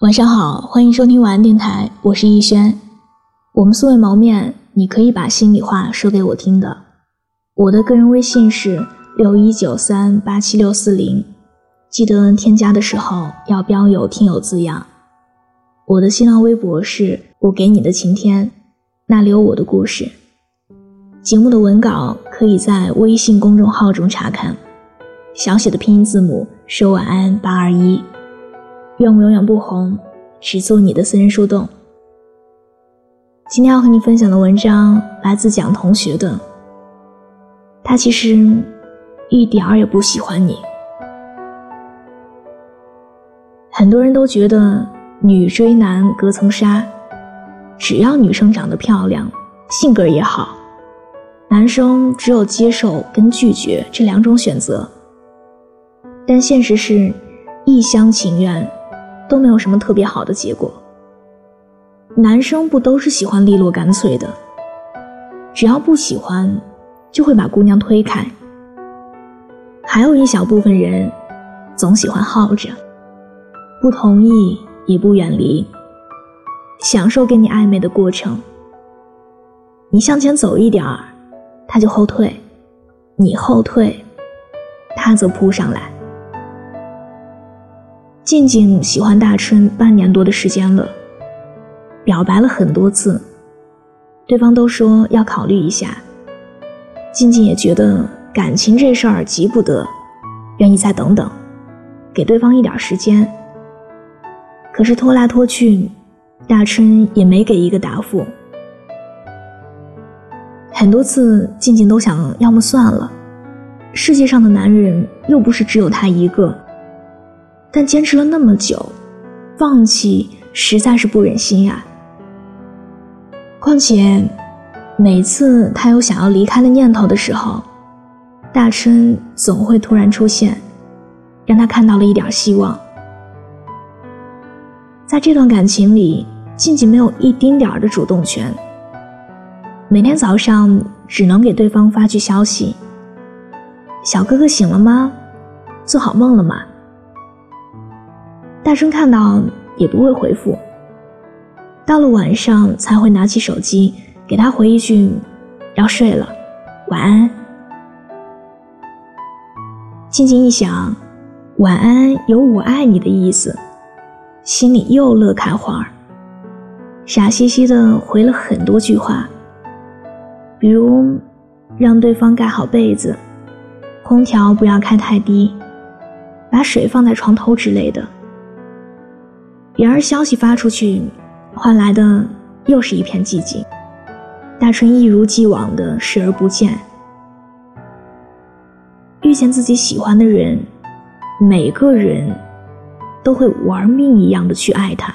晚上好，欢迎收听晚安电台，我是逸轩。我们素未谋面，你可以把心里话说给我听的。我的个人微信是六一九三八七六四零，记得添加的时候要标有听友字样。我的新浪微博是我给你的晴天，那里有我的故事。节目的文稿可以在微信公众号中查看，小写的拼音字母是晚安八二一。愿我永远不红，只做你的私人树洞。今天要和你分享的文章来自蒋同学的，他其实一点儿也不喜欢你。很多人都觉得女追男隔层纱，只要女生长得漂亮，性格也好，男生只有接受跟拒绝这两种选择。但现实是，一厢情愿。都没有什么特别好的结果。男生不都是喜欢利落干脆的？只要不喜欢，就会把姑娘推开。还有一小部分人，总喜欢耗着，不同意也不远离，享受跟你暧昧的过程。你向前走一点儿，他就后退；你后退，他则扑上来。静静喜欢大春半年多的时间了，表白了很多次，对方都说要考虑一下。静静也觉得感情这事儿急不得，愿意再等等，给对方一点时间。可是拖来拖去，大春也没给一个答复。很多次，静静都想，要么算了，世界上的男人又不是只有他一个。但坚持了那么久，放弃实在是不忍心呀。况且，每次他有想要离开的念头的时候，大春总会突然出现，让他看到了一点希望。在这段感情里，静静没有一丁点儿的主动权，每天早上只能给对方发句消息：“小哥哥醒了吗？做好梦了吗？”大声看到也不会回复，到了晚上才会拿起手机给他回一句：“要睡了，晚安。”静静一想，晚安有我爱你的意思，心里又乐开花，傻兮兮的回了很多句话，比如让对方盖好被子，空调不要开太低，把水放在床头之类的。然而消息发出去，换来的又是一片寂静。大春一如既往的视而不见。遇见自己喜欢的人，每个人都会玩命一样的去爱他。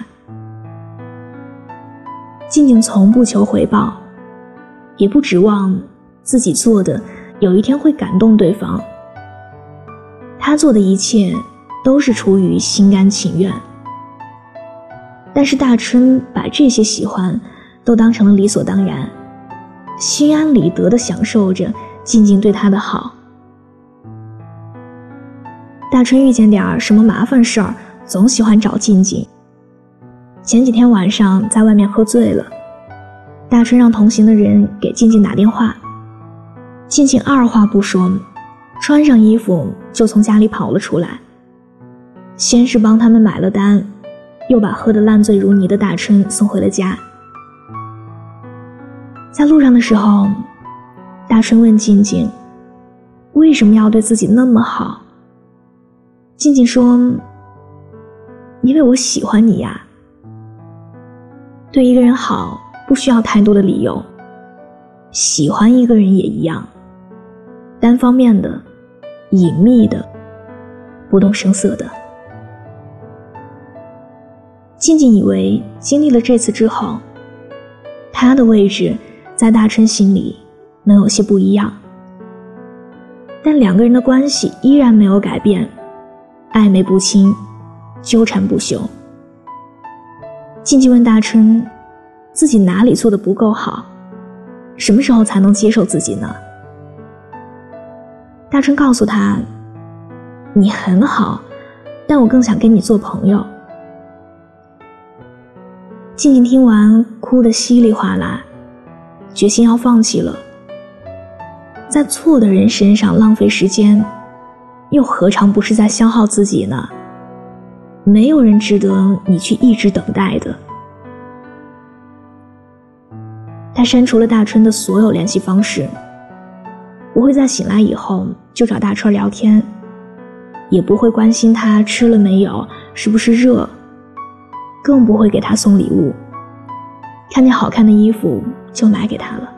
静静从不求回报，也不指望自己做的有一天会感动对方。他做的一切都是出于心甘情愿。但是大春把这些喜欢都当成了理所当然，心安理得的享受着静静对他的好。大春遇见点什么麻烦事儿，总喜欢找静静。前几天晚上在外面喝醉了，大春让同行的人给静静打电话，静静二话不说，穿上衣服就从家里跑了出来，先是帮他们买了单。又把喝得烂醉如泥的大春送回了家。在路上的时候，大春问静静：“为什么要对自己那么好？”静静说：“因为我喜欢你呀。”对一个人好不需要太多的理由，喜欢一个人也一样，单方面的、隐秘的、不动声色的。静静以为经历了这次之后，他的位置在大春心里能有些不一样，但两个人的关系依然没有改变，暧昧不清，纠缠不休。静静问大春，自己哪里做的不够好，什么时候才能接受自己呢？大春告诉他：“你很好，但我更想跟你做朋友。”静静听完，哭得稀里哗啦，决心要放弃了。在错的人身上浪费时间，又何尝不是在消耗自己呢？没有人值得你去一直等待的。他删除了大春的所有联系方式，不会在醒来以后就找大春聊天，也不会关心他吃了没有，是不是热，更不会给他送礼物。看见好看的衣服就买给他了。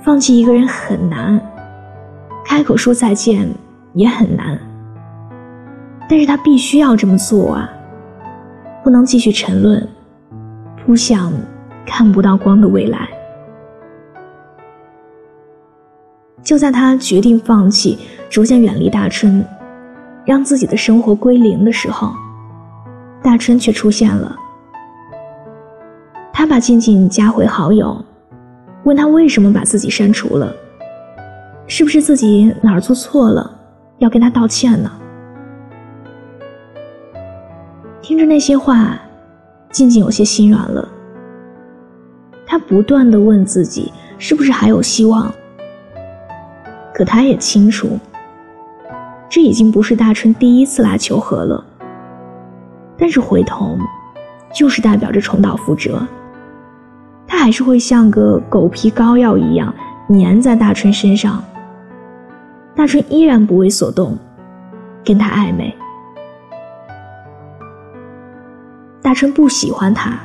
放弃一个人很难，开口说再见也很难。但是他必须要这么做啊，不能继续沉沦，扑向看不到光的未来。就在他决定放弃，逐渐远离大春，让自己的生活归零的时候，大春却出现了。他把静静加回好友，问他为什么把自己删除了，是不是自己哪儿做错了，要跟他道歉呢？听着那些话，静静有些心软了。他不断的问自己，是不是还有希望？可他也清楚，这已经不是大春第一次来求和了。但是回头，就是代表着重蹈覆辙。他还是会像个狗皮膏药一样粘在大春身上。大春依然不为所动，跟他暧昧。大春不喜欢他，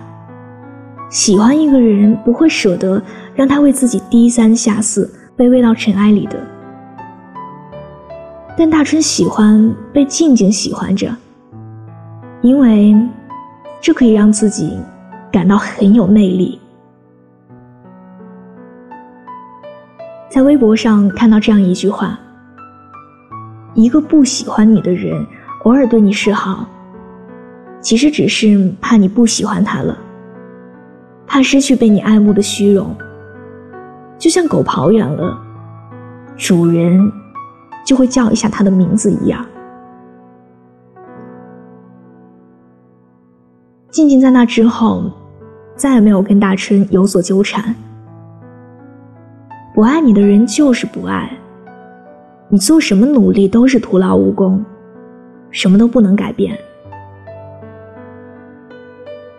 喜欢一个人不会舍得让他为自己低三下四、卑微到尘埃里的。但大春喜欢被静静喜欢着，因为这可以让自己感到很有魅力。在微博上看到这样一句话：一个不喜欢你的人，偶尔对你示好。其实只是怕你不喜欢他了，怕失去被你爱慕的虚荣。就像狗跑远了，主人就会叫一下它的名字一样。静静在那之后，再也没有跟大春有所纠缠。不爱。你的人就是不爱，你做什么努力都是徒劳无功，什么都不能改变。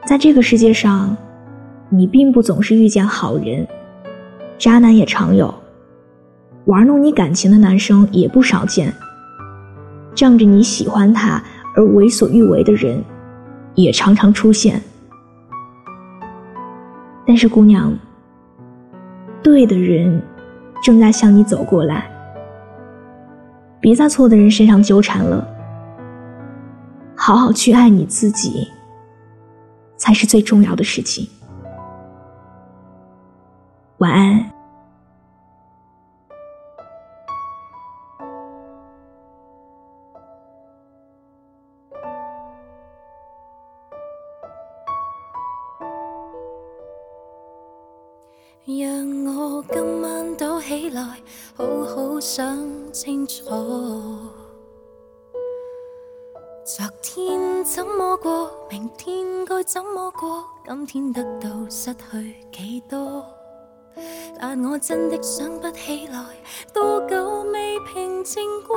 在这个世界上，你并不总是遇见好人，渣男也常有，玩弄你感情的男生也不少见，仗着你喜欢他而为所欲为的人，也常常出现。但是姑娘，对的人正在向你走过来，别在错的人身上纠缠了，好好去爱你自己。才是最重要的事情。晚安。让我今晚躲起来，好好想清楚。昨天怎么过，明天该怎么过？今天得到失去几多？但我真的想不起来，多久未平静过？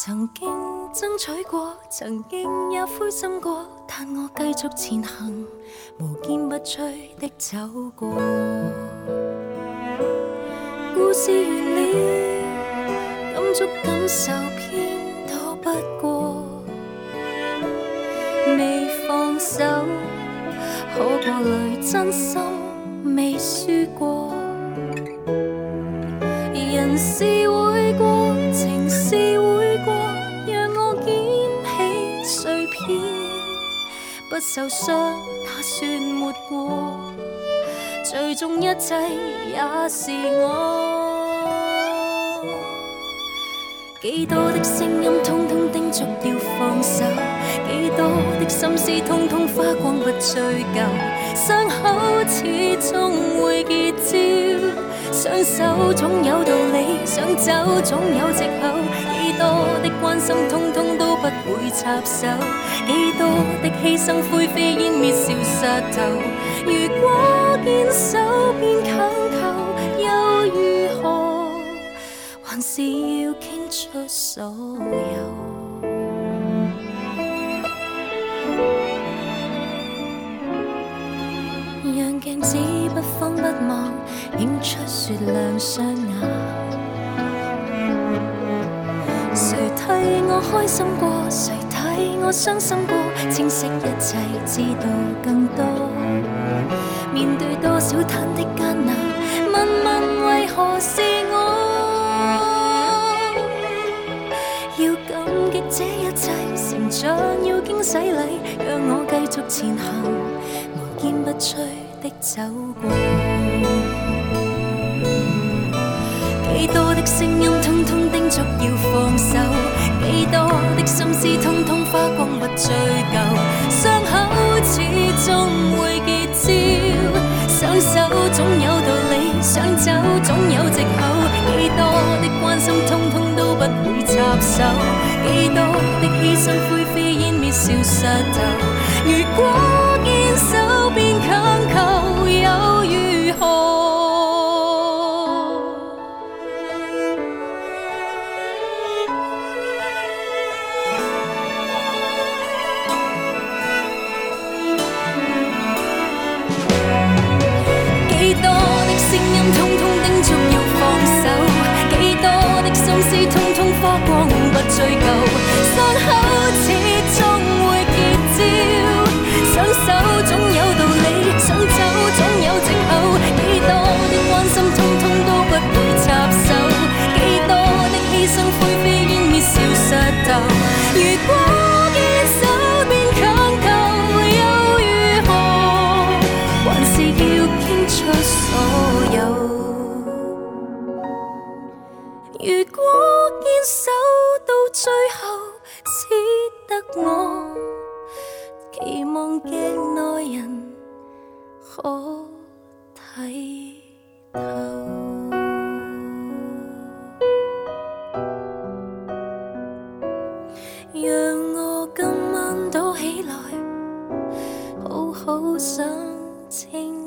曾经争取过，曾经也灰心过，但我继续前行，无坚不摧的走过。故事完了，感触感受偏躲不过，未放。手，可过累，真心未输过。不受伤，那算没过。最终一切也是我。几多的声音，通通叮嘱要放手；几多的心思，通通花光不追究。伤口始终会结焦，双手总有道理，想走总有藉口。几多的关心，通通都。不会插手。几多的牺牲灰飞烟灭消失透。如果坚守变强求，又如何？还是要倾出所有。让镜子不慌不忙，映出雪亮双眼。谁替我开心过？谁替我伤心过？清晰一切，知道更多。面对多少忐的艰难，问问为何是我？要感激这一切，成长要经洗礼，让我继续前行，无坚不摧。的走过，心思，通通花光不追究。伤口始终会结焦，想手总有道理，想走总有借口。几多的关心，通通都不会插手；几多的牺牲，灰飞烟灭，消失透。如果坚守变强求，追究。伤口始终会结焦，想手总有道理，想走总有藉口。几多的关心，通通都不会插手；几多的牺牲，灰飞烟灭，消失透。如果坚守变强求，又如何？还是要倾出所有。如果坚守到最后，只得我期望镜内人可睇透。让我今晚躲起来，好好想清。